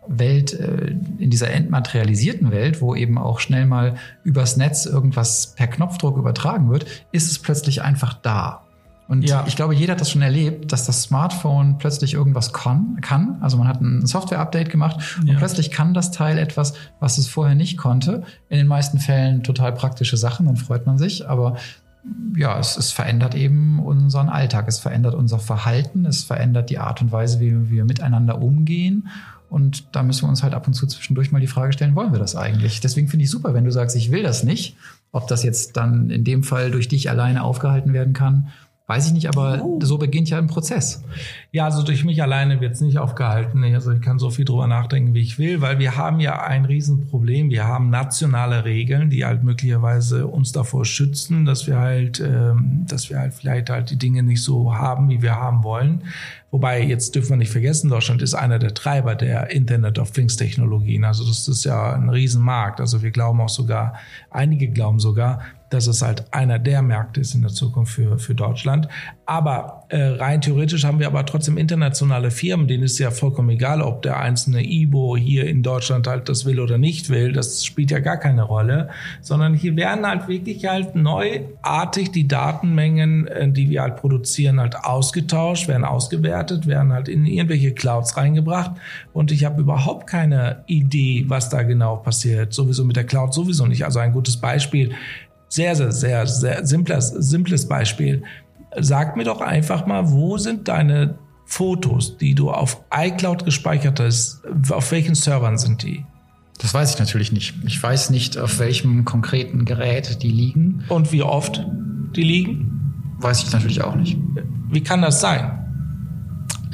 Welt, äh, in dieser entmaterialisierten Welt, wo eben auch schnell mal übers Netz irgendwas per Knopfdruck übertragen wird, ist es plötzlich einfach da. Und ja. ich glaube, jeder hat das schon erlebt, dass das Smartphone plötzlich irgendwas kann. kann. Also man hat ein Software-Update gemacht und ja. plötzlich kann das Teil etwas, was es vorher nicht konnte. In den meisten Fällen total praktische Sachen, dann freut man sich. Aber ja, es, es verändert eben unseren Alltag, es verändert unser Verhalten, es verändert die Art und Weise, wie wir miteinander umgehen. Und da müssen wir uns halt ab und zu zwischendurch mal die Frage stellen, wollen wir das eigentlich? Deswegen finde ich super, wenn du sagst, ich will das nicht. Ob das jetzt dann in dem Fall durch dich alleine aufgehalten werden kann Weiß ich nicht, aber oh. so beginnt ja ein Prozess. Ja, also durch mich alleine wird es nicht aufgehalten. Also ich kann so viel drüber nachdenken, wie ich will, weil wir haben ja ein Riesenproblem. Wir haben nationale Regeln, die halt möglicherweise uns davor schützen, dass wir halt, ähm, dass wir halt vielleicht halt die Dinge nicht so haben, wie wir haben wollen. Wobei, jetzt dürfen wir nicht vergessen, Deutschland ist einer der Treiber der Internet of Things Technologien. Also das ist ja ein Riesenmarkt. Also wir glauben auch sogar, einige glauben sogar, dass es halt einer der Märkte ist in der Zukunft für, für Deutschland. Aber äh, rein theoretisch haben wir aber trotzdem internationale Firmen, denen ist ja vollkommen egal, ob der einzelne IBO hier in Deutschland halt das will oder nicht will. Das spielt ja gar keine Rolle, sondern hier werden halt wirklich halt neuartig die Datenmengen, äh, die wir halt produzieren, halt ausgetauscht, werden ausgewertet, werden halt in irgendwelche Clouds reingebracht. Und ich habe überhaupt keine Idee, was da genau passiert. Sowieso mit der Cloud sowieso nicht. Also ein gutes Beispiel sehr, sehr, sehr, sehr simples, simples Beispiel. Sag mir doch einfach mal, wo sind deine Fotos, die du auf iCloud gespeichert hast? Auf welchen Servern sind die? Das weiß ich natürlich nicht. Ich weiß nicht, auf welchem konkreten Gerät die liegen. Und wie oft die liegen? Weiß ich natürlich auch nicht. Wie kann das sein?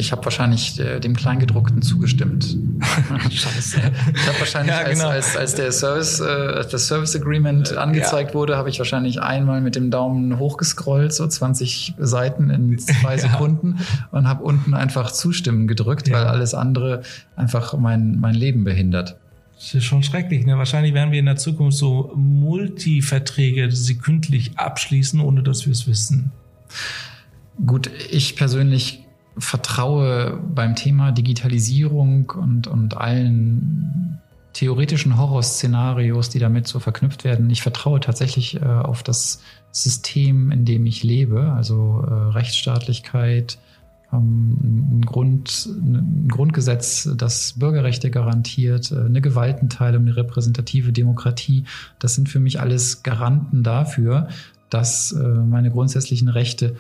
Ich habe wahrscheinlich äh, dem Kleingedruckten zugestimmt. Scheiße. Ich habe wahrscheinlich, ja, genau. als, als, als der Service, äh, das Service Agreement angezeigt ja. wurde, habe ich wahrscheinlich einmal mit dem Daumen hochgescrollt, so 20 Seiten in zwei Sekunden ja. und habe unten einfach Zustimmen gedrückt, weil alles andere einfach mein, mein Leben behindert. Das ist schon schrecklich. Ne? Wahrscheinlich werden wir in der Zukunft so Multiverträge sekündlich abschließen, ohne dass wir es wissen. Gut, ich persönlich vertraue beim Thema Digitalisierung und, und allen theoretischen Horrorszenarios, die damit so verknüpft werden. Ich vertraue tatsächlich äh, auf das System, in dem ich lebe, also äh, Rechtsstaatlichkeit, ähm, ein, Grund, ein Grundgesetz, das Bürgerrechte garantiert, äh, eine Gewaltenteilung, eine repräsentative Demokratie. Das sind für mich alles Garanten dafür, dass äh, meine grundsätzlichen Rechte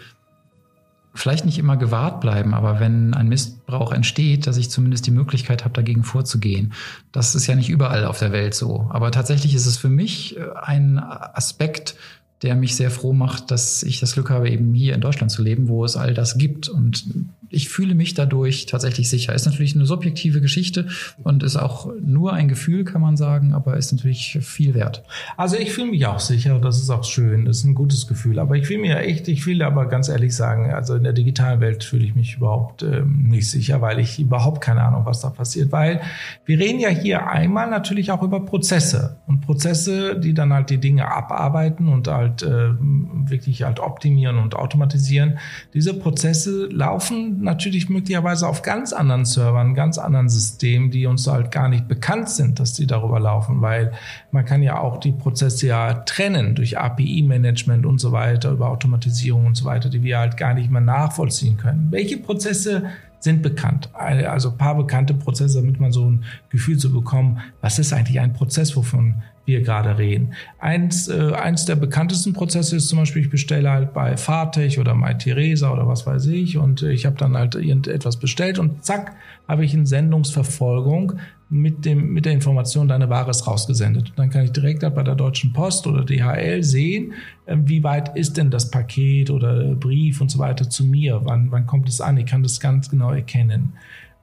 vielleicht nicht immer gewahrt bleiben, aber wenn ein Missbrauch entsteht, dass ich zumindest die Möglichkeit habe, dagegen vorzugehen. Das ist ja nicht überall auf der Welt so. Aber tatsächlich ist es für mich äh, ein Aspekt, der mich sehr froh macht, dass ich das Glück habe, eben hier in Deutschland zu leben, wo es all das gibt. Und ich fühle mich dadurch tatsächlich sicher. Ist natürlich eine subjektive Geschichte und ist auch nur ein Gefühl, kann man sagen, aber ist natürlich viel wert. Also ich fühle mich auch sicher, das ist auch schön, das ist ein gutes Gefühl. Aber ich will mir echt, ich will aber ganz ehrlich sagen, also in der digitalen Welt fühle ich mich überhaupt ähm, nicht sicher, weil ich überhaupt keine Ahnung, was da passiert. Weil wir reden ja hier einmal natürlich auch über Prozesse und Prozesse, die dann halt die Dinge abarbeiten und halt äh, wirklich halt optimieren und automatisieren. Diese Prozesse laufen natürlich möglicherweise auf ganz anderen Servern, ganz anderen Systemen, die uns halt gar nicht bekannt sind, dass die darüber laufen, weil man kann ja auch die Prozesse ja trennen durch API-Management und so weiter, über Automatisierung und so weiter, die wir halt gar nicht mehr nachvollziehen können. Welche Prozesse sind bekannt. Also ein paar bekannte Prozesse, damit man so ein Gefühl zu bekommen, was ist eigentlich ein Prozess, wovon wir gerade reden. Eins, äh, eins der bekanntesten Prozesse ist zum Beispiel, ich bestelle halt bei Fahrtech oder MyTheresa oder was weiß ich und ich habe dann halt irgendetwas bestellt und zack, habe ich eine Sendungsverfolgung mit, dem, mit der Information, deine Ware ist rausgesendet. Dann kann ich direkt halt bei der Deutschen Post oder DHL sehen, äh, wie weit ist denn das Paket oder Brief und so weiter zu mir, wann, wann kommt es an, ich kann das ganz genau erkennen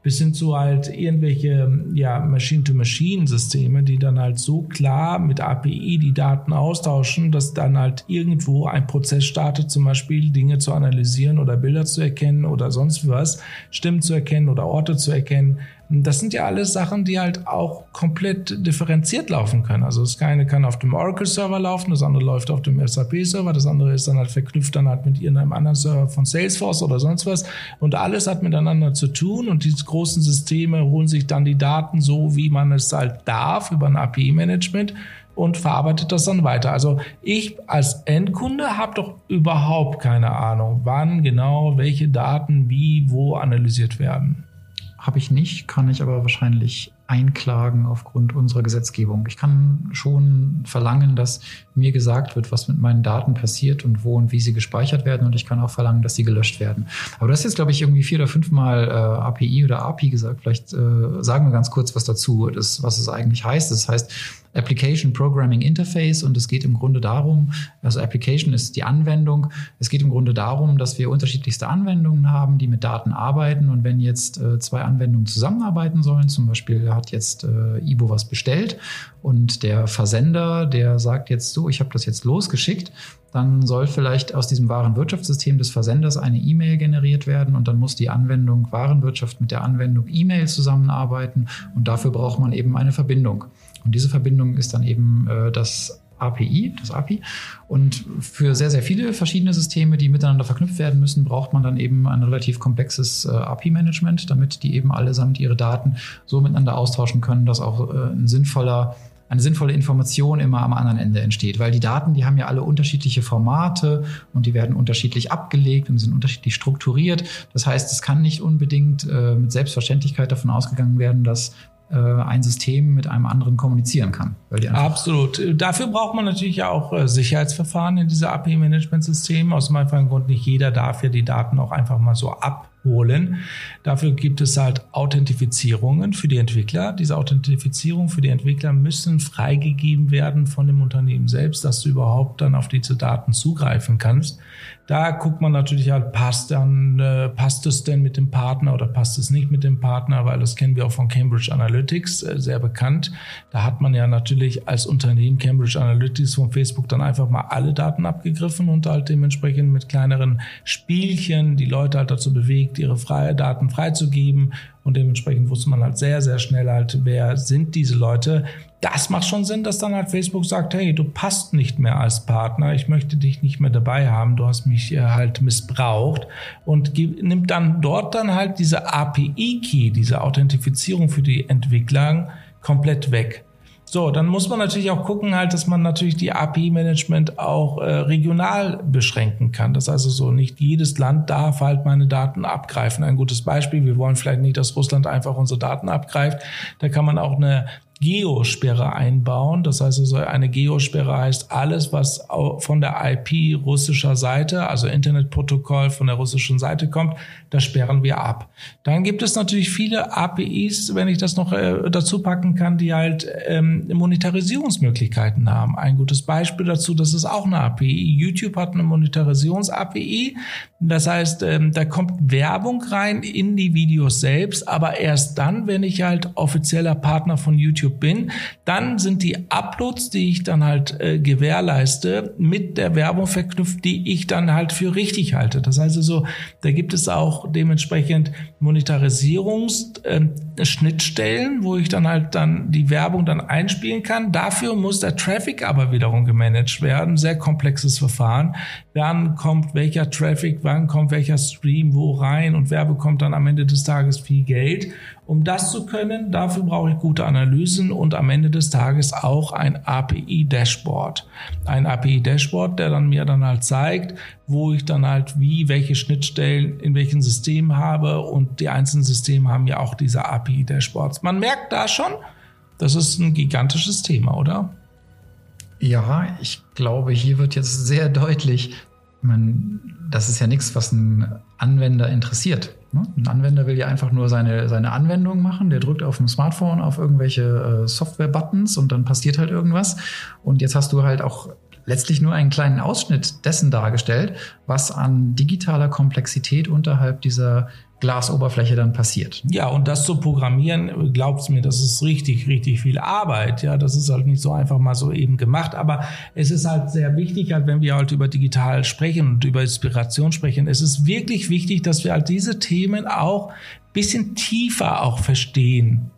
bis hin zu halt irgendwelche ja, Machine-to-Machine-Systeme, die dann halt so klar mit API die Daten austauschen, dass dann halt irgendwo ein Prozess startet, zum Beispiel Dinge zu analysieren oder Bilder zu erkennen oder sonst was, Stimmen zu erkennen oder Orte zu erkennen, das sind ja alles Sachen, die halt auch komplett differenziert laufen können. Also das eine kann auf dem Oracle-Server laufen, das andere läuft auf dem SAP-Server, das andere ist dann halt verknüpft dann halt mit irgendeinem anderen Server von Salesforce oder sonst was. Und alles hat miteinander zu tun und diese großen Systeme holen sich dann die Daten so, wie man es halt darf, über ein API-Management und verarbeitet das dann weiter. Also ich als Endkunde habe doch überhaupt keine Ahnung, wann genau welche Daten wie wo analysiert werden. Habe ich nicht, kann ich aber wahrscheinlich einklagen aufgrund unserer Gesetzgebung. Ich kann schon verlangen, dass mir gesagt wird, was mit meinen Daten passiert und wo und wie sie gespeichert werden. Und ich kann auch verlangen, dass sie gelöscht werden. Aber du hast jetzt, glaube ich, irgendwie vier oder fünfmal äh, API oder API gesagt. Vielleicht äh, sagen wir ganz kurz was dazu, das, was es eigentlich heißt. Das heißt, Application Programming Interface und es geht im Grunde darum, also Application ist die Anwendung, es geht im Grunde darum, dass wir unterschiedlichste Anwendungen haben, die mit Daten arbeiten und wenn jetzt äh, zwei Anwendungen zusammenarbeiten sollen, zum Beispiel hat jetzt äh, Ibo was bestellt und der Versender, der sagt jetzt so, ich habe das jetzt losgeschickt, dann soll vielleicht aus diesem Warenwirtschaftssystem des Versenders eine E-Mail generiert werden und dann muss die Anwendung Warenwirtschaft mit der Anwendung E-Mail zusammenarbeiten und dafür braucht man eben eine Verbindung. Und diese Verbindung ist dann eben äh, das API, das API. Und für sehr, sehr viele verschiedene Systeme, die miteinander verknüpft werden müssen, braucht man dann eben ein relativ komplexes äh, API-Management, damit die eben allesamt ihre Daten so miteinander austauschen können, dass auch äh, ein sinnvoller eine sinnvolle Information immer am anderen Ende entsteht. Weil die Daten, die haben ja alle unterschiedliche Formate und die werden unterschiedlich abgelegt und sind unterschiedlich strukturiert. Das heißt, es kann nicht unbedingt äh, mit Selbstverständlichkeit davon ausgegangen werden, dass ein System mit einem anderen kommunizieren kann. Absolut. Dafür braucht man natürlich auch äh, Sicherheitsverfahren in diese API-Management-Systeme. Aus dem einfachen Grund, nicht jeder darf ja die Daten auch einfach mal so abholen. Dafür gibt es halt Authentifizierungen für die Entwickler. Diese Authentifizierung für die Entwickler müssen freigegeben werden von dem Unternehmen selbst, dass du überhaupt dann auf diese Daten zugreifen kannst. Da guckt man natürlich halt, passt dann, äh, passt es denn mit dem Partner oder passt es nicht mit dem Partner, weil das kennen wir auch von Cambridge Analytics, äh, sehr bekannt. Da hat man ja natürlich als Unternehmen Cambridge Analytics von Facebook dann einfach mal alle Daten abgegriffen und halt dementsprechend mit kleineren Spielchen die Leute halt dazu bewegt, ihre freie Daten freizugeben und dementsprechend wusste man halt sehr, sehr schnell halt, wer sind diese Leute. Das macht schon Sinn, dass dann halt Facebook sagt, hey, du passt nicht mehr als Partner, ich möchte dich nicht mehr dabei haben, du hast mich äh, halt missbraucht und nimmt dann dort dann halt diese API-Key, diese Authentifizierung für die Entwickler komplett weg. So, dann muss man natürlich auch gucken, halt, dass man natürlich die API-Management auch äh, regional beschränken kann. Das also so nicht jedes Land darf halt meine Daten abgreifen. Ein gutes Beispiel, wir wollen vielleicht nicht, dass Russland einfach unsere Daten abgreift. Da kann man auch eine Geosperre einbauen. Das heißt also, eine Geosperre heißt alles, was von der IP russischer Seite, also Internetprotokoll von der russischen Seite kommt, das sperren wir ab. Dann gibt es natürlich viele APIs, wenn ich das noch äh, dazu packen kann, die halt ähm, Monetarisierungsmöglichkeiten haben. Ein gutes Beispiel dazu, das ist auch eine API. YouTube hat eine Monetarisierungs-API. Das heißt, ähm, da kommt Werbung rein in die Videos selbst, aber erst dann, wenn ich halt offizieller Partner von YouTube bin, dann sind die Uploads, die ich dann halt äh, gewährleiste, mit der Werbung verknüpft, die ich dann halt für richtig halte. Das heißt also, da gibt es auch dementsprechend Monetarisierungsschnittstellen, äh, wo ich dann halt dann die Werbung dann einspielen kann. Dafür muss der Traffic aber wiederum gemanagt werden. Sehr komplexes Verfahren. Wann kommt welcher Traffic, wann kommt welcher Stream wo rein und wer bekommt dann am Ende des Tages viel Geld. Um das zu können, dafür brauche ich gute Analysen und am Ende des Tages auch ein API-Dashboard. Ein API-Dashboard, der dann mir dann halt zeigt, wo ich dann halt wie, welche Schnittstellen in welchem System habe und die einzelnen Systeme haben ja auch diese API-Dashboards. Man merkt da schon, das ist ein gigantisches Thema, oder? Ja, ich glaube, hier wird jetzt sehr deutlich, man, das ist ja nichts, was ein Anwender interessiert. Ne? Ein Anwender will ja einfach nur seine, seine Anwendung machen. Der drückt auf dem Smartphone auf irgendwelche äh, Software-Buttons und dann passiert halt irgendwas. Und jetzt hast du halt auch letztlich nur einen kleinen Ausschnitt dessen dargestellt, was an digitaler Komplexität unterhalb dieser Glasoberfläche dann passiert. Ja, und das zu programmieren, glaubst mir, das ist richtig, richtig viel Arbeit. Ja, das ist halt nicht so einfach mal so eben gemacht. Aber es ist halt sehr wichtig, halt, wenn wir halt über digital sprechen und über Inspiration sprechen, es ist wirklich wichtig, dass wir halt diese Themen auch bisschen tiefer auch verstehen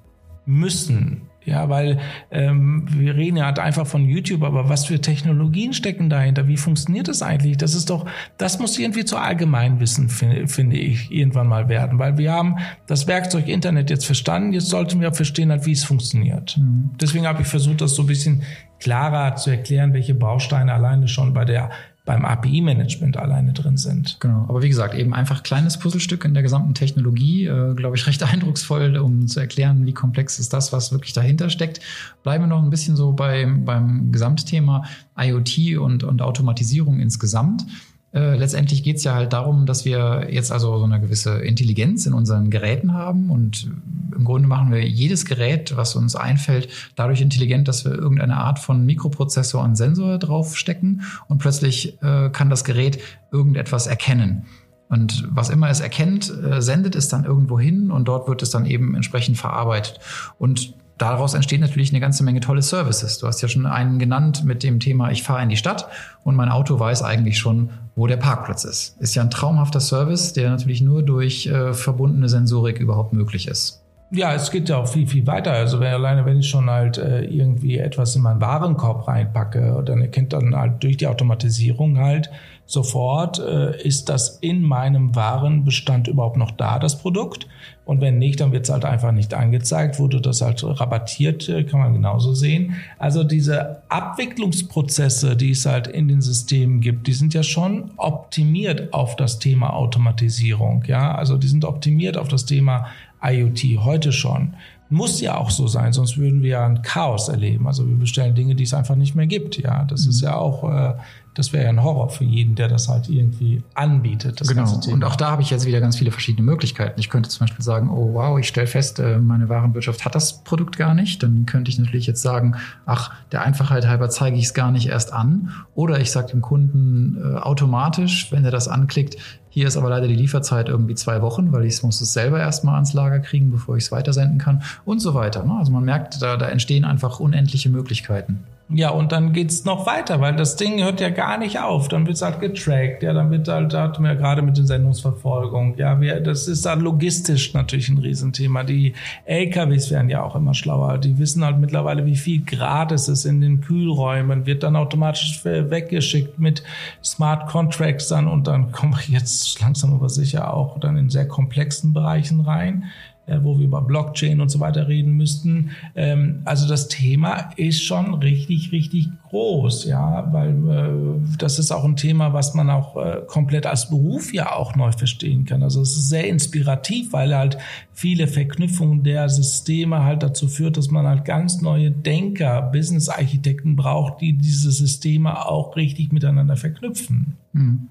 müssen. Ja, weil ähm, wir reden ja halt einfach von YouTube, aber was für Technologien stecken dahinter? Wie funktioniert das eigentlich? Das ist doch, das muss irgendwie zu Allgemeinwissen, finde, finde ich, irgendwann mal werden, weil wir haben das Werkzeug Internet jetzt verstanden, jetzt sollten wir verstehen halt, wie es funktioniert. Mhm. Deswegen habe ich versucht, das so ein bisschen klarer zu erklären, welche Bausteine alleine schon bei der beim API-Management alleine drin sind. Genau, aber wie gesagt, eben einfach kleines Puzzlestück in der gesamten Technologie, äh, glaube ich, recht eindrucksvoll, um zu erklären, wie komplex ist das, was wirklich dahinter steckt. Bleiben wir noch ein bisschen so beim, beim Gesamtthema IoT und, und Automatisierung insgesamt. Äh, letztendlich geht es ja halt darum, dass wir jetzt also so eine gewisse Intelligenz in unseren Geräten haben und im Grunde machen wir jedes Gerät, was uns einfällt, dadurch intelligent, dass wir irgendeine Art von Mikroprozessor und Sensor draufstecken und plötzlich äh, kann das Gerät irgendetwas erkennen. Und was immer es erkennt, äh, sendet es dann irgendwo hin und dort wird es dann eben entsprechend verarbeitet. Und daraus entsteht natürlich eine ganze Menge tolle Services. Du hast ja schon einen genannt mit dem Thema, ich fahre in die Stadt und mein Auto weiß eigentlich schon, wo der Parkplatz ist. Ist ja ein traumhafter Service, der natürlich nur durch äh, verbundene Sensorik überhaupt möglich ist. Ja, es geht ja auch viel, viel weiter. Also wenn, alleine wenn ich schon halt äh, irgendwie etwas in meinen Warenkorb reinpacke, dann erkennt dann halt durch die Automatisierung halt sofort, äh, ist das in meinem Warenbestand überhaupt noch da, das Produkt. Und wenn nicht, dann wird es halt einfach nicht angezeigt. Wurde das halt rabattiert, äh, kann man genauso sehen. Also diese Abwicklungsprozesse, die es halt in den Systemen gibt, die sind ja schon optimiert auf das Thema Automatisierung. Ja, also die sind optimiert auf das Thema IoT heute schon. Muss ja auch so sein, sonst würden wir ja ein Chaos erleben. Also wir bestellen Dinge, die es einfach nicht mehr gibt. Ja, das mhm. ist ja auch äh, das wäre ja ein Horror für jeden, der das halt irgendwie anbietet. genau. Und auch da habe ich jetzt wieder ganz viele verschiedene Möglichkeiten. Ich könnte zum Beispiel sagen, oh wow, ich stelle fest, äh, meine Warenwirtschaft hat das Produkt gar nicht. Dann könnte ich natürlich jetzt sagen, ach, der Einfachheit halber zeige ich es gar nicht erst an. Oder ich sage dem Kunden äh, automatisch, wenn er das anklickt, hier ist aber leider die Lieferzeit irgendwie zwei Wochen, weil ich muss es selber erstmal ans Lager kriegen, bevor ich es weitersenden kann und so weiter. Ne? Also man merkt, da, da entstehen einfach unendliche Möglichkeiten. Ja, und dann geht's noch weiter, weil das Ding hört ja gar nicht auf. Dann wird's halt getrackt, ja, dann wird halt, da hatten wir ja gerade mit den Sendungsverfolgung, ja, wir, das ist dann logistisch natürlich ein Riesenthema. Die LKWs werden ja auch immer schlauer. Die wissen halt mittlerweile, wie viel Grad es ist in den Kühlräumen, wird dann automatisch weggeschickt mit Smart Contracts dann und dann kommen wir jetzt langsam aber sicher auch dann in sehr komplexen Bereichen rein wo wir über Blockchain und so weiter reden müssten. Ähm, also das Thema ist schon richtig, richtig groß, ja, weil äh, das ist auch ein Thema, was man auch äh, komplett als Beruf ja auch neu verstehen kann. Also es ist sehr inspirativ, weil halt viele Verknüpfungen der Systeme halt dazu führt, dass man halt ganz neue Denker, Business-Architekten braucht, die diese Systeme auch richtig miteinander verknüpfen. Mhm.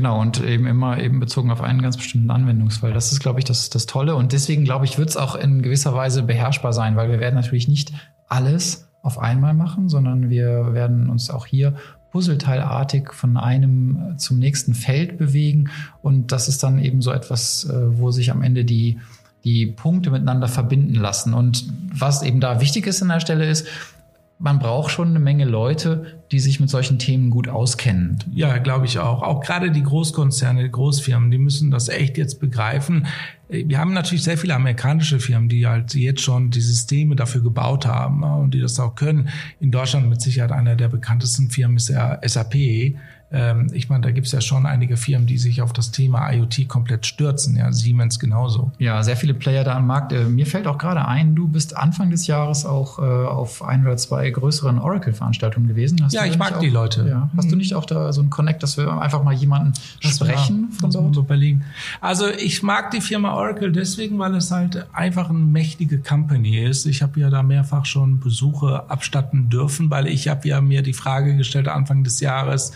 Genau, und eben immer eben bezogen auf einen ganz bestimmten Anwendungsfall. Das ist, glaube ich, das, das Tolle. Und deswegen, glaube ich, wird es auch in gewisser Weise beherrschbar sein, weil wir werden natürlich nicht alles auf einmal machen, sondern wir werden uns auch hier puzzleteilartig von einem zum nächsten Feld bewegen. Und das ist dann eben so etwas, äh, wo sich am Ende die, die Punkte miteinander verbinden lassen. Und was eben da wichtig ist an der Stelle ist, man braucht schon eine Menge Leute, die sich mit solchen Themen gut auskennen. Ja, glaube ich auch. Auch gerade die Großkonzerne, die Großfirmen, die müssen das echt jetzt begreifen. Wir haben natürlich sehr viele amerikanische Firmen, die halt jetzt schon die Systeme dafür gebaut haben und die das auch können. In Deutschland mit Sicherheit einer der bekanntesten Firmen ist ja SAP ich meine, da gibt es ja schon einige Firmen, die sich auf das Thema IoT komplett stürzen. Ja, Siemens genauso. Ja, sehr viele Player da am Markt. Äh, mir fällt auch gerade ein, du bist Anfang des Jahres auch äh, auf ein oder zwei größeren Oracle-Veranstaltungen gewesen. Hast ja, ich mag auch, die Leute. Ja, hast mhm. du nicht auch da so ein Connect, dass wir einfach mal jemanden sprechen ja, von dort? So Berlin. Also ich mag die Firma Oracle deswegen, weil es halt einfach eine mächtige Company ist. Ich habe ja da mehrfach schon Besuche abstatten dürfen, weil ich habe ja mir die Frage gestellt Anfang des Jahres,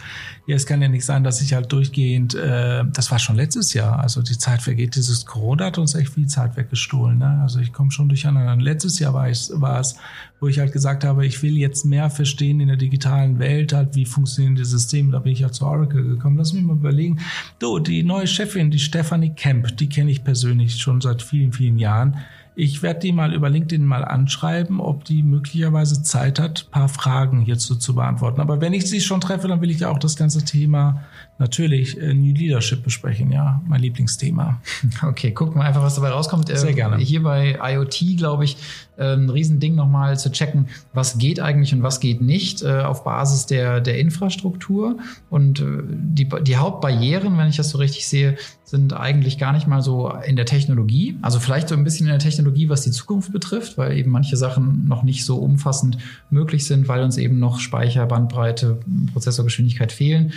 ja, es kann ja nicht sein, dass ich halt durchgehend, äh, das war schon letztes Jahr, also die Zeit vergeht, dieses Corona hat uns echt viel Zeit weggestohlen. Ne? Also ich komme schon durcheinander. Letztes Jahr war, ich, war es, wo ich halt gesagt habe, ich will jetzt mehr verstehen in der digitalen Welt, halt, wie funktionieren die Systeme. Da bin ich halt zu Oracle gekommen. Lass mich mal überlegen. Du, die neue Chefin, die Stephanie Kemp, die kenne ich persönlich schon seit vielen, vielen Jahren. Ich werde die mal über LinkedIn mal anschreiben, ob die möglicherweise Zeit hat, paar Fragen hierzu zu beantworten. Aber wenn ich sie schon treffe, dann will ich ja auch das ganze Thema natürlich äh, New Leadership besprechen, ja, mein Lieblingsthema. Okay, gucken wir einfach, was dabei rauskommt. Sehr äh, gerne. Hier bei IoT, glaube ich, äh, ein Riesending nochmal zu checken, was geht eigentlich und was geht nicht äh, auf Basis der, der Infrastruktur. Und äh, die, die Hauptbarrieren, wenn ich das so richtig sehe, sind eigentlich gar nicht mal so in der Technologie. Also vielleicht so ein bisschen in der Technologie, was die Zukunft betrifft, weil eben manche Sachen noch nicht so umfassend möglich sind, weil uns eben noch Speicher, Bandbreite, Prozessorgeschwindigkeit fehlen.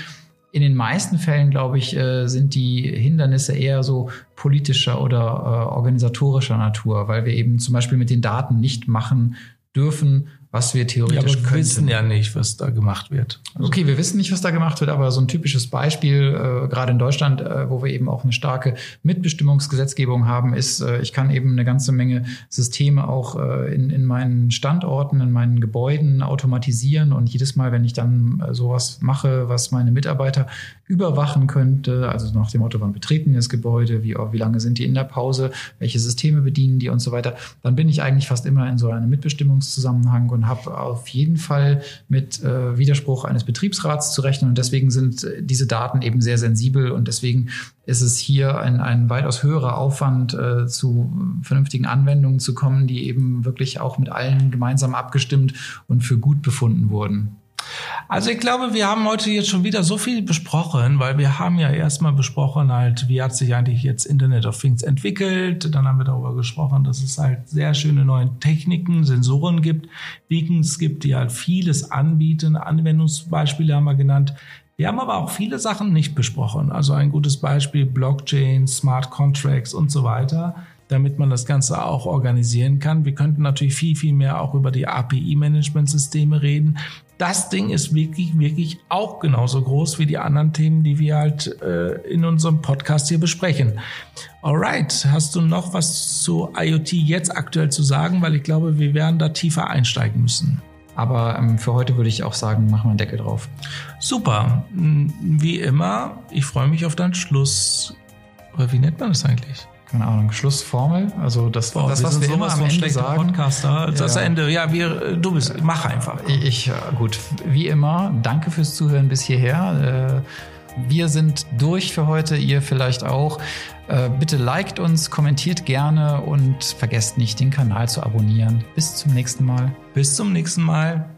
In den meisten Fällen, glaube ich, äh, sind die Hindernisse eher so politischer oder äh, organisatorischer Natur, weil wir eben zum Beispiel mit den Daten nicht machen dürfen, was wir theoretisch ja, aber wir wissen ja nicht, was da gemacht wird. Also okay, wir wissen nicht, was da gemacht wird, aber so ein typisches Beispiel, äh, gerade in Deutschland, äh, wo wir eben auch eine starke Mitbestimmungsgesetzgebung haben, ist, äh, ich kann eben eine ganze Menge Systeme auch äh, in, in meinen Standorten, in meinen Gebäuden automatisieren. Und jedes Mal, wenn ich dann äh, sowas mache, was meine Mitarbeiter überwachen könnte, also nach dem Motto, wann betreten das Gebäude, wie, wie lange sind die in der Pause, welche Systeme bedienen die und so weiter, dann bin ich eigentlich fast immer in so einem Mitbestimmungszusammenhang und habe auf jeden Fall mit äh, Widerspruch eines Betriebsrats zu rechnen. Und deswegen sind diese Daten eben sehr sensibel und deswegen ist es hier ein, ein weitaus höherer Aufwand, äh, zu vernünftigen Anwendungen zu kommen, die eben wirklich auch mit allen gemeinsam abgestimmt und für gut befunden wurden. Also ich glaube, wir haben heute jetzt schon wieder so viel besprochen, weil wir haben ja erstmal besprochen halt, wie hat sich eigentlich jetzt Internet of Things entwickelt. Dann haben wir darüber gesprochen, dass es halt sehr schöne neue Techniken, Sensoren gibt, Beacons gibt, die halt vieles anbieten. Anwendungsbeispiele haben wir genannt. Wir haben aber auch viele Sachen nicht besprochen. Also ein gutes Beispiel Blockchain, Smart Contracts und so weiter damit man das Ganze auch organisieren kann. Wir könnten natürlich viel, viel mehr auch über die API-Management-Systeme reden das Ding ist wirklich, wirklich auch genauso groß wie die anderen Themen, die wir halt äh, in unserem Podcast hier besprechen. Alright, hast du noch was zu IoT jetzt aktuell zu sagen? Weil ich glaube, wir werden da tiefer einsteigen müssen. Aber ähm, für heute würde ich auch sagen, machen wir einen Deckel drauf. Super. Wie immer, ich freue mich auf deinen Schluss. Oder wie nennt man das eigentlich? Keine Ahnung, Schlussformel. Also das, Boah, das was wir immer am Ende sagen. Podcaster. Das ja. Ende, ja, wir, du bist, mach einfach. Ich, gut, wie immer, danke fürs Zuhören bis hierher. Äh, wir sind durch für heute, ihr vielleicht auch. Äh, bitte liked uns, kommentiert gerne und vergesst nicht, den Kanal zu abonnieren. Bis zum nächsten Mal. Bis zum nächsten Mal.